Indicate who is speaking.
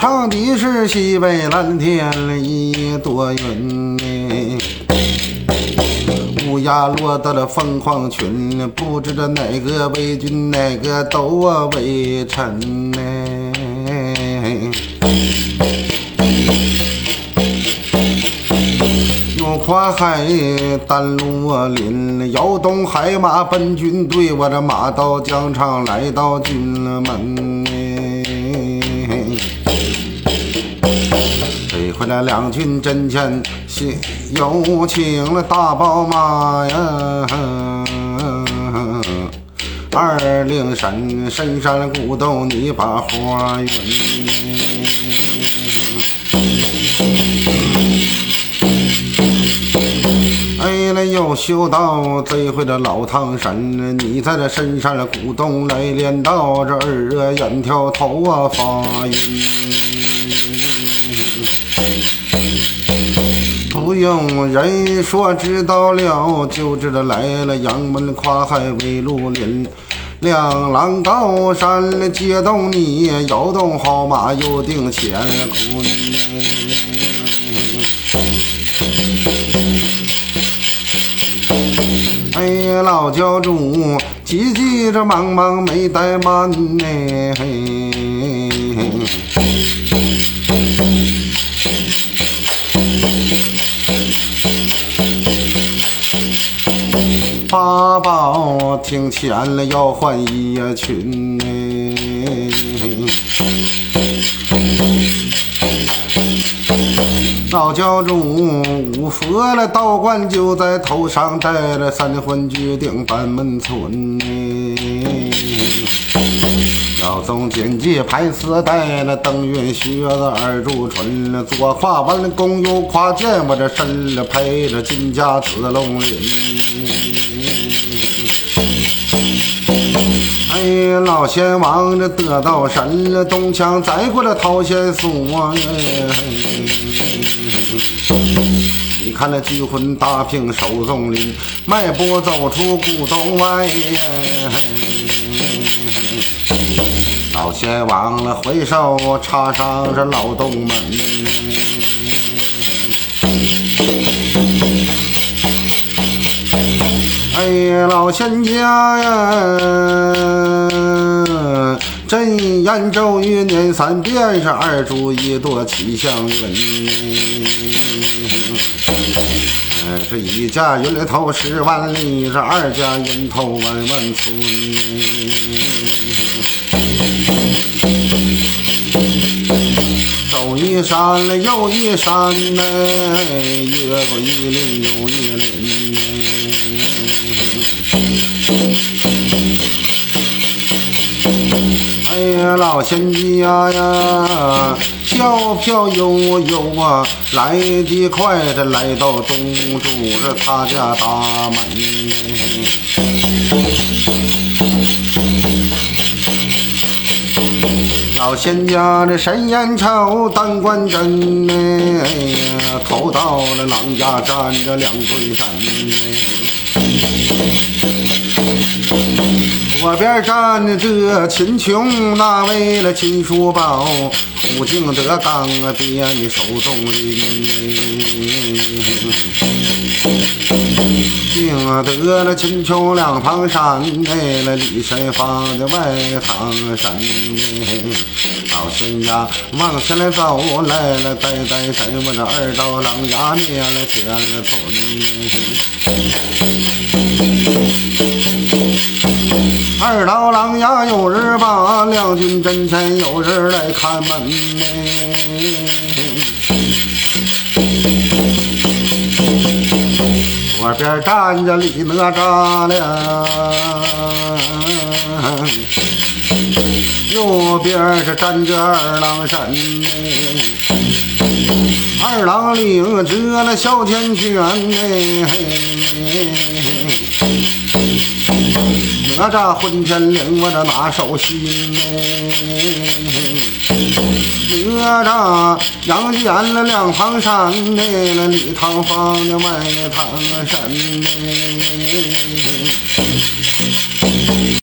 Speaker 1: 唱的是西北蓝天一朵云乌鸦落到了凤凰群，不知道哪个为君，哪个都为臣呢。又跨海丹罗林，摇动海马奔军队，我这马到疆场来到军门。回来两军阵前，有请了大宝马呀！二灵山深山古洞，你把花园。哎了，又修到这回的老唐山，你在这深山的古洞来练到这二眼挑头啊发晕。用人说，知道了就知道来了。杨门跨海为绿林，两狼高山接动你，摇动好马又定乾坤。哎呀，老教主急急着忙忙没怠慢呢。嘿八宝听钱了要换衣裙呢，老教主五佛了道观就在头上戴了三魂聚顶板门村呢，要从金戒盘丝带了登云靴子二柱唇了，左跨弯弓右跨剑，我这身了配着金甲紫龙鳞。哎，老仙王这得道神了，东墙栽过了桃仙树啊！你看那聚魂大瓶手中拎，迈步走出古洞外。老仙王了回首插上这老东门。老仙家呀，真言咒语念三遍，是二柱一朵七祥云。这一家云头十万里，这二家云头万万村。走一山又一山呐，越过一岭又一岭。哎呀，老仙家呀，飘飘悠悠啊，来得快，这来到东主这他家大门。老仙家这神眼瞅，单关真呢，哎呀，头到了狼家站着两对山。左边站着秦琼，那为了秦叔宝，虎敬德刚啊，爹你手中拎。敬得了秦琼两旁山，哎了李神放的外堂山。老仙家往前来走来了，呆呆神我这二道狼牙灭了天村。二刀狼牙有人把两军阵前有人来看门呢。左边站着李哪吒了，右边是站着二郎神。二郎领着那哮天犬呢。哪吒混天绫，我这拿手心哪吒杨戬了两旁山嘞，那礼堂放的外堂山嘞。